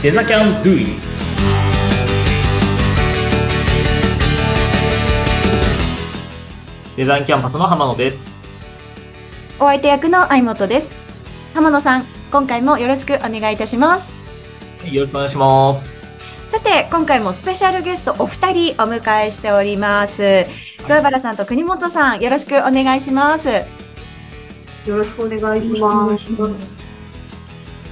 デザキャンドゥイデザインキャンパスの浜野です。お相手役の相本です。浜野さん、今回もよろしくお願いいたします。はいよろしくお願いします。さて、今回もスペシャルゲストお二人お迎えしております。桑原さんと国本さん、よろしくお願いします。よろしくお願いします。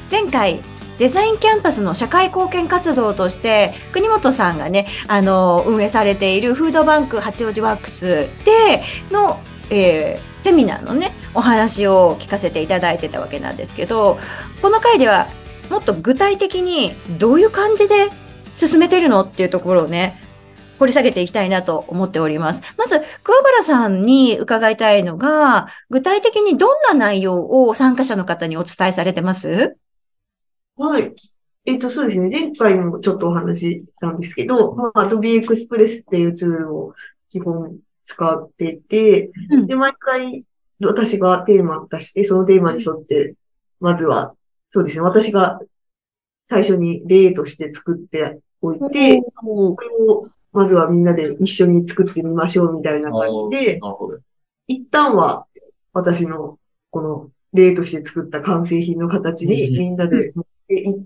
前回、デザインキャンパスの社会貢献活動として、国本さんがね、あの、運営されているフードバンク八王子ワークスでの、えーセミナーのね、お話を聞かせていただいてたわけなんですけど、この回ではもっと具体的にどういう感じで進めてるのっていうところをね、掘り下げていきたいなと思っております。まず、桑原さんに伺いたいのが、具体的にどんな内容を参加者の方にお伝えされてます？はい。えっと、そうですね。前回もちょっとお話ししたんですけど、まあ、Adobe Express っていうツールを基本使ってて、うんで、毎回私がテーマ出して、そのテーマに沿って、まずは、そうですね。私が最初に例として作っておいて、これをまずはみんなで一緒に作ってみましょうみたいな感じで。一旦は私のこの例として作った完成品の形にうんみんなで持っていっ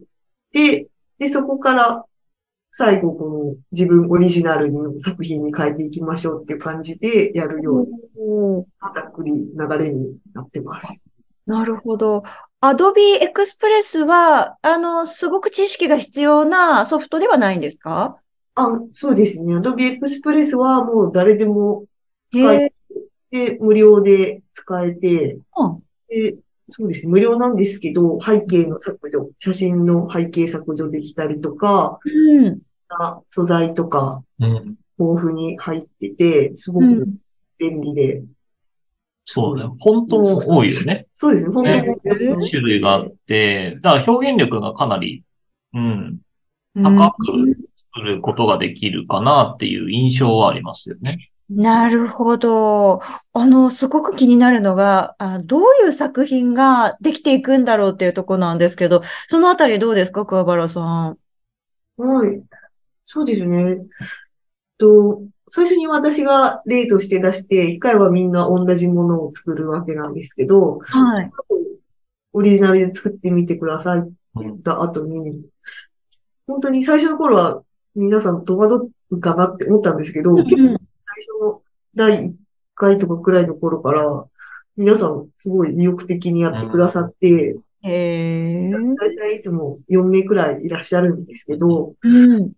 て、で、そこから最後この自分オリジナルの作品に変えていきましょうっていう感じでやるようなざっくり流れになってます。なるほど。Adobe Express は、あの、すごく知識が必要なソフトではないんですか？あ、そうですね。Adobe Express はもう誰でも使え。て、無料で使えて、うんで、そうですね。無料なんですけど、背景の削除、写真の背景削除できたりとか、うん。な素材とかうん。豊富に入ってて、すごくうん。便利で。そうだね。本当多いよね。そうですね。本当ねに。種類があって、だから表現力がかなり、うん、うん高く作ることができるかなっていう印象はありますよね。なるほど。あの、すごく気になるのが、あどういう作品ができていくんだろうっていうところなんですけど、そのあたりどうですか、桑原さん？はい。そうですね。と、最初に私が例として出して、一回はみんな同じものを作るわけなんですけど、はい。オリジナルで作ってみてくださいって言った後に、本当に最初の頃は皆さん戸惑うかなって思ったんですけど、結構の第1回とかくらいの頃から、皆さんすごい意欲的にやってくださって、へえ。大体いつも4名くらいいらっしゃるんですけど、うん。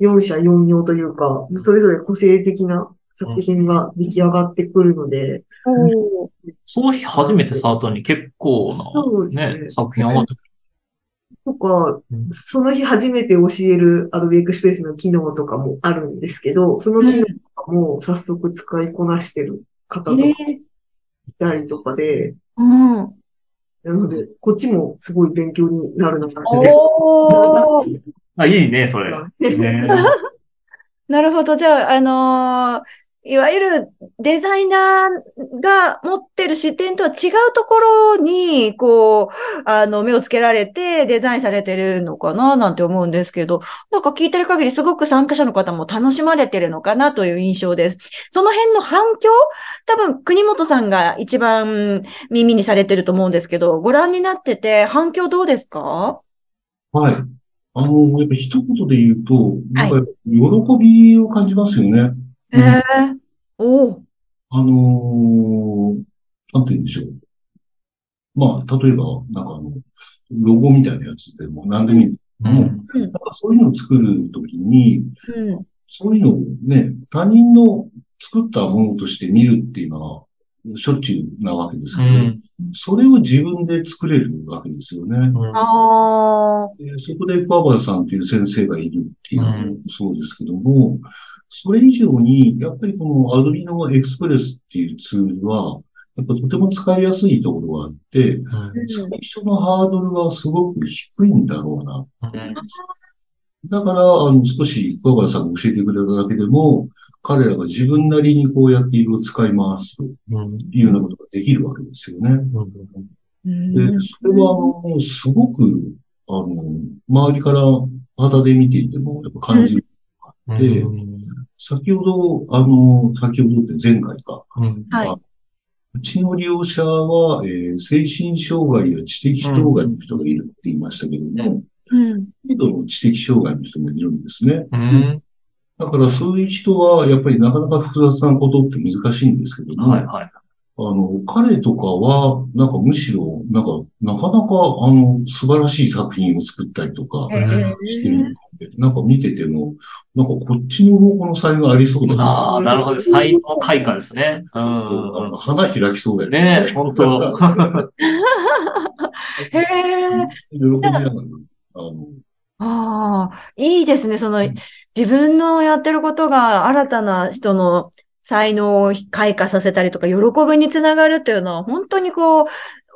4社4用というか、それぞれ個性的な作品が出来上がってくるので、おー。その日初めて触ったのに結構そうですな、ね。ね、作品上がってくとかうん、その日初めて教える Adobe Express の機能とかもあるんですけど、その機能とかも早速使いこなしてる方とかい。たりとかで、うん。なので、こっちもすごい勉強になるのかなおー。あ、いいね、それ。ね、なるほど。じゃあ、あのーいわゆるデザイナーが持ってる視点とは違うところに、こう、あの、目をつけられてデザインされてるのかななんて思うんですけど、なんか聞いてる限りすごく参加者の方も楽しまれてるのかなという印象です。その辺の反響多分、国本さんが一番耳にされてると思うんですけど、ご覧になってて反響どうですか？はい。あの、やっぱ一言で言うと、なんか喜びを感じますよね。へえ。おーあのーなんて言うんでしょう。まあ、例えば、なんかあの、ロゴみたいなやつでも何でもいい。うもう、ん。なんかそういうのを作るときに、うん。そういうのをね、他人の作ったものとして見るっていうのは、しょっちゅうなわけですけど、うん。それを自分で作れるわけですよね。ああ。でそこで桑原さんという先生がいるっていうのもうんそうですけども、それ以上に、やっぱりこのアドビのエクスプレスっていうツールは、やっぱとても使いやすいところがあって、うん最初のハードルがすごく低いんだろうな。うんだから、あの、少し桑原さんが教えてくれただけでも、彼らが自分なりにこうやって色を使い回すというようなことができるわけですよね。うんで、それは、あの、すごく、あの、周りから肌で見ていても、やっぱ感じる。で先ほど、あの、先ほどって前回か。はい。うちの利用者は、えー精神障害や知的障害の人がいるって言いましたけども、うん。軽度の知的障害の人もいるんですね。うん。だからそういう人は、やっぱりなかなか複雑なことって難しいんですけども、はいはい。あの、彼とかは、なんかむしろ、なんか、なかなか、あの、素晴らしい作品を作ったりとかしてるので、なんか見てても、なんかこっちの方向の才能ありそうだな。ああ、なるほど。才能開花ですね。うん。花開きそうだよねえ、本当 へえ。喜びながら、あの、ああ、いいですね。その、自分のやってることが新たな人の才能を開花させたりとか、喜びにつながるっていうのは、本当にこう、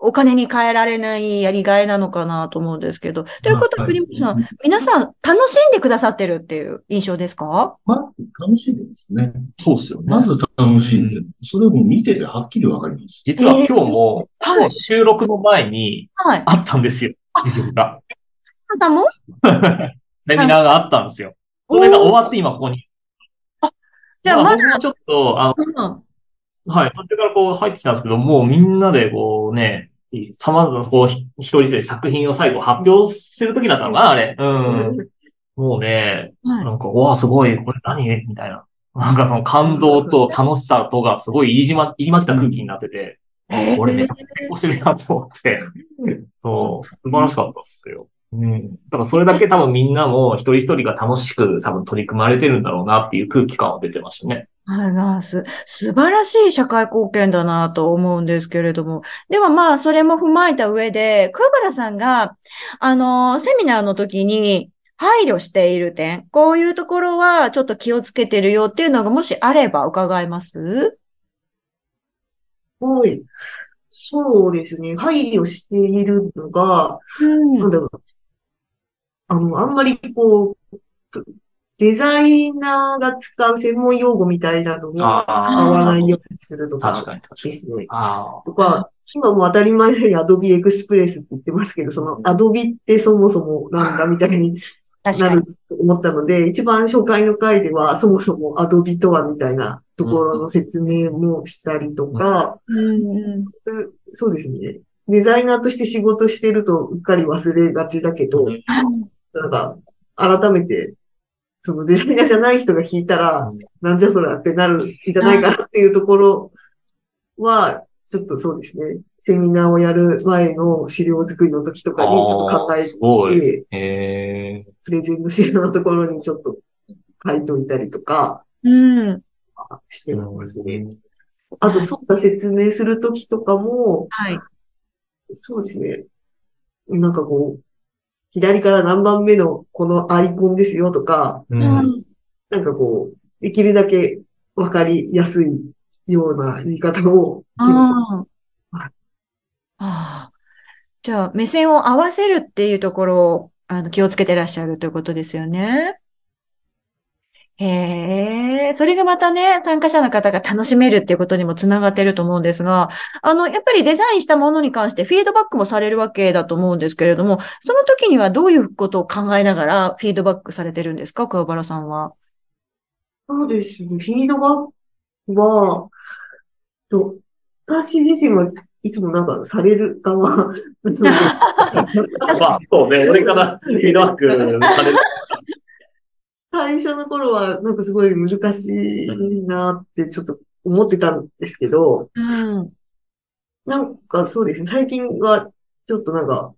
お金に変えられないやりがいなのかなと思うんですけど。ということは、はい国本さん、皆さん楽しんでくださってるっていう印象ですか？まず楽しんでですね。そうっすよね。まず楽しんで、それも見ててはっきりわかります。実は今日も、収録の前にはい。あったんですよ。があなたも？セミナーがあったんですよ。それが終わって今ここに。じゃあ、まだ、まあちょっと、あの、うんはい、途中からこう入ってきたんですけど、もうみんなでこうね、様々なこう、ひ一人一人作品を最後発表してる時だったのかな、あれ。うん。もうね、はいなんか、わあ、すごい、これ何？みたいな。なんかその感動と楽しさとがすごい入りま、入り混じった空気になってて、これめっちゃ成功してるなと思って、そう、素晴らしかったっすよ。うん。だからそれだけ多分みんなも一人一人が楽しく多分取り組まれてるんだろうなっていう空気感は出てましたね。はいなす、素晴らしい社会貢献だなと思うんですけれども。でもまあ、それも踏まえた上で、桑原さんが、あの、セミナーの時に配慮している点、こういうところはちょっと気をつけてるよっていうのがもしあれば伺えます？はい。そうですね。配慮しているのが、うんなんだろう。あの、あんまりこう、デザイナーが使う専門用語みたいなのを使わないようにするとか確かに確かに。ですね。あとか、今も当たり前のように Adobe Express って言ってますけど、その Adobe ってそもそもなんだみたい に。なると思ったので、一番初回の回ではそもそも Adobe とはみたいなところの説明もしたりとか、うんそうですね。デザイナーとして仕事してるとうっかり忘れがちだけど、なんか、改めて、そのデザイナーじゃない人が聞いたら、なんじゃそらってなるんじゃないかなっていうところは、ちょっとそうですね。セミナーをやる前の資料作りの時とかにちょっと考え。て。プレゼンの資料のところにちょっと書いといたりとかうん。してますね。あと、そうだ説明する時とかも、はい。そうですね。なんかこう、左から何番目のこのアイコンですよとか、う。うんん。なんかこう、できるだけわかりやすいような言い方をあ。じゃあ、目線を合わせるっていうところを、あの、気をつけてらっしゃるということですよね。へえ、それがまたね、参加者の方が楽しめるっていうことにもつながってると思うんですが、あの、やっぱりデザインしたものに関してフィードバックもされるわけだと思うんですけれども、その時にはどういうことを考えながらフィードバックされてるんですか、桑原さんは。そうですね。フィードバックは、と、私自身はいつもなんかされる側 まあ、そうね。俺からフィードバックされる。最初の頃はなんかすごい難しいなってちょっと思ってたんですけど、うん。なんかそうですね。最近はちょっとなんか、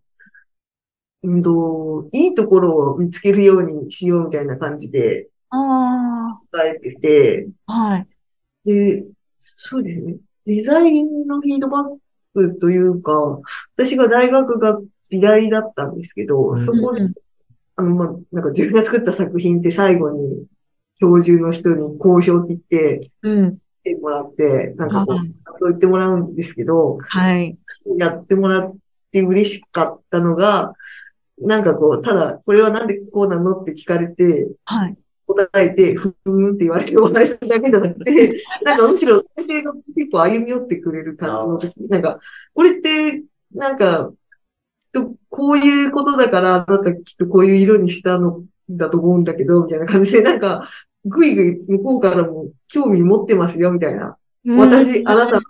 うんと、いいところを見つけるようにしようみたいな感じであ伝えてて、あ、はい。で、そうですね。デザインのフィードバックというか、私が大学が美大だったんですけど、うんそこでうん、あの、まあ、なんか自分が作った作品って最後に教授の人に好評って言って、うん。てもらって、なんかこうはい、そう言ってもらうんですけど、はい。やってもらって嬉しかったのが、なんかこう、ただ、これはなんでこうなのって聞かれて、はい。答えて、ふーんって言われて終わりだけじゃなくて、なんかむしろ先生が結構歩み寄ってくれる感じの時、なんか、これって、なんか、とこういうことだから、あなたきっとこういう色にしたのだと思うんだけど、みたいな感じで、なんか、ぐいぐい向こうからも興味持ってますよ、みたいな。私、あなた、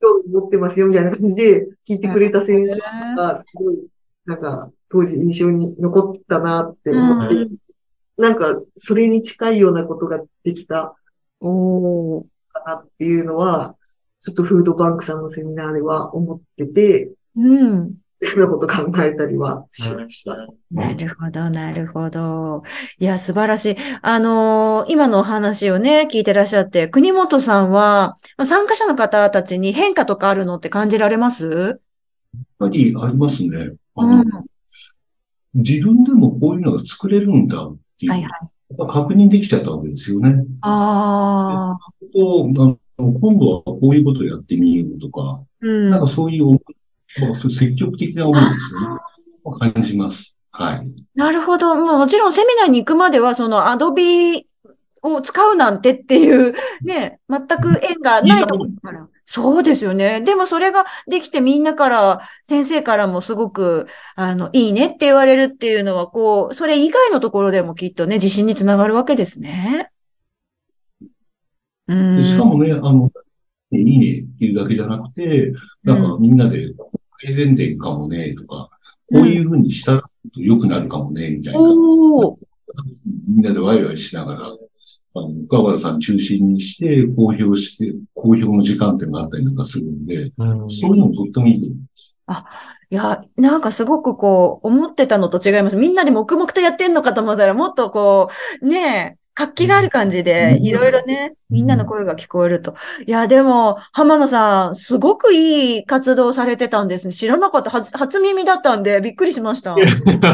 興味持ってますよ、みたいな感じで聞いてくれた先生が、すごい、なんか、当時印象に残ったなって思って、うんなんか、それに近いようなことができたおーかなっていうのは、ちょっとフードバンクさんのセミナーでは思ってて、うん。そんなこと考えたりはしました。なるほど、なるほど。いや、素晴らしい。あのー今のお話をね、聞いてらっしゃって、国本さんは、まあ参加者の方たちに変化とかあるのって感じられます？やっぱりありますね。あのうん。自分でもこういうのが作れるんだっていう、はいはい。やっぱ確認できちゃったわけですよね。ああ。とあの今度はこういうことをやってみようとか、うん。なんかそういう思い、う積極的な思いですよね。感じます。はい。なるほど。もうもちろんセミナーに行くまでは、そのアドビを使うなんてっていう、ね、全く縁がないところから。そうですよね。でもそれができてみんなから、先生からもすごく、あの、いいねって言われるっていうのは、こう、それ以外のところでもきっとね、自信につながるわけですね。うん。でしかもね、あの、いいねっていうだけじゃなくて、なんかみんなで改善点かもね、とか、こういうふうにしたら良くなるかもね、みたいな。みんなでワイワイしながら、あの、岡原さん中心にして、公表して、公表の時間点があったりなんかするんで、うんそういうのもとってもいいと思います。いや、なんかすごくこう、思ってたのと違います。みんなで黙々とやってんのかと思ったら、もっとこう、ねえ、活気がある感じで、うんいろいろね、みんなの声が聞こえると。いや、でも、浜野さん、すごくいい活動されてたんですね。知らなかった。初、初耳だったんで、びっくりしました。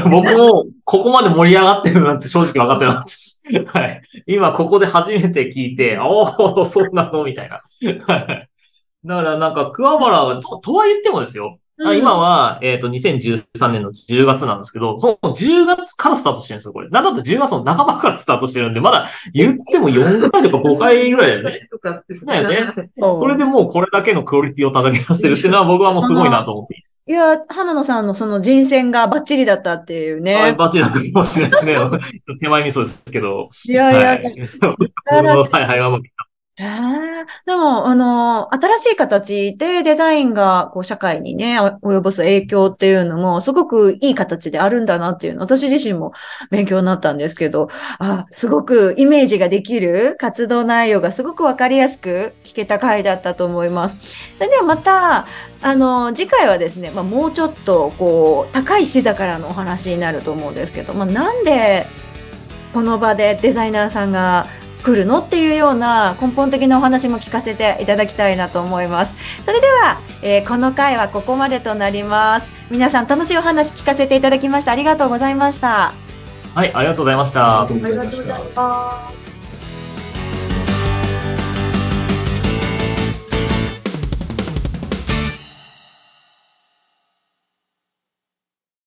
僕も、ここまで盛り上がってるなんて正直分かってなかったです。はい。今、ここで初めて聞いて、おお、そうなの？みたいな。はい。だから、なんか、桑原が、と、とは言ってもですよ。あうん今は、えっ、と、2013年の10月なんですけど、その10月からスタートしてるんですよ、これ。なんだって10月の半ばからスタートしてるんで、まだ言っても4回とか5回ぐらいだよね。とかってだよねそれでもうこれだけのクオリティを叩き出してるっていうのは僕はもうすごいなと思っていて。いや、浜野さんのその人選がバッチリだったっていうはい、ね。バッチリだったかもしれないですね。手前味噌ですけど。いやいや、はい。晴らしい はいはい、へえでも、あの、新しい形でデザインがこう社会にね、及ぼす影響っていうのも、すごくいい形であるんだなっていうの、私自身も勉強になったんですけど、あ、すごくイメージができる活動内容がすごくわかりやすく聞けた回だったと思います。ではまた、あの、次回はですね、まあ、もうちょっと、こう、高い視座からのお話になると思うんですけど、まあ、なんで、この場でデザイナーさんが来るの？っていうような根本的なお話も聞かせていただきたいなと思います。それでは、えーこの回はここまでとなります。皆さん楽しいお話聞かせていただきました。ありがとうございました。はい、ありがとうございましたあり。がとうございました。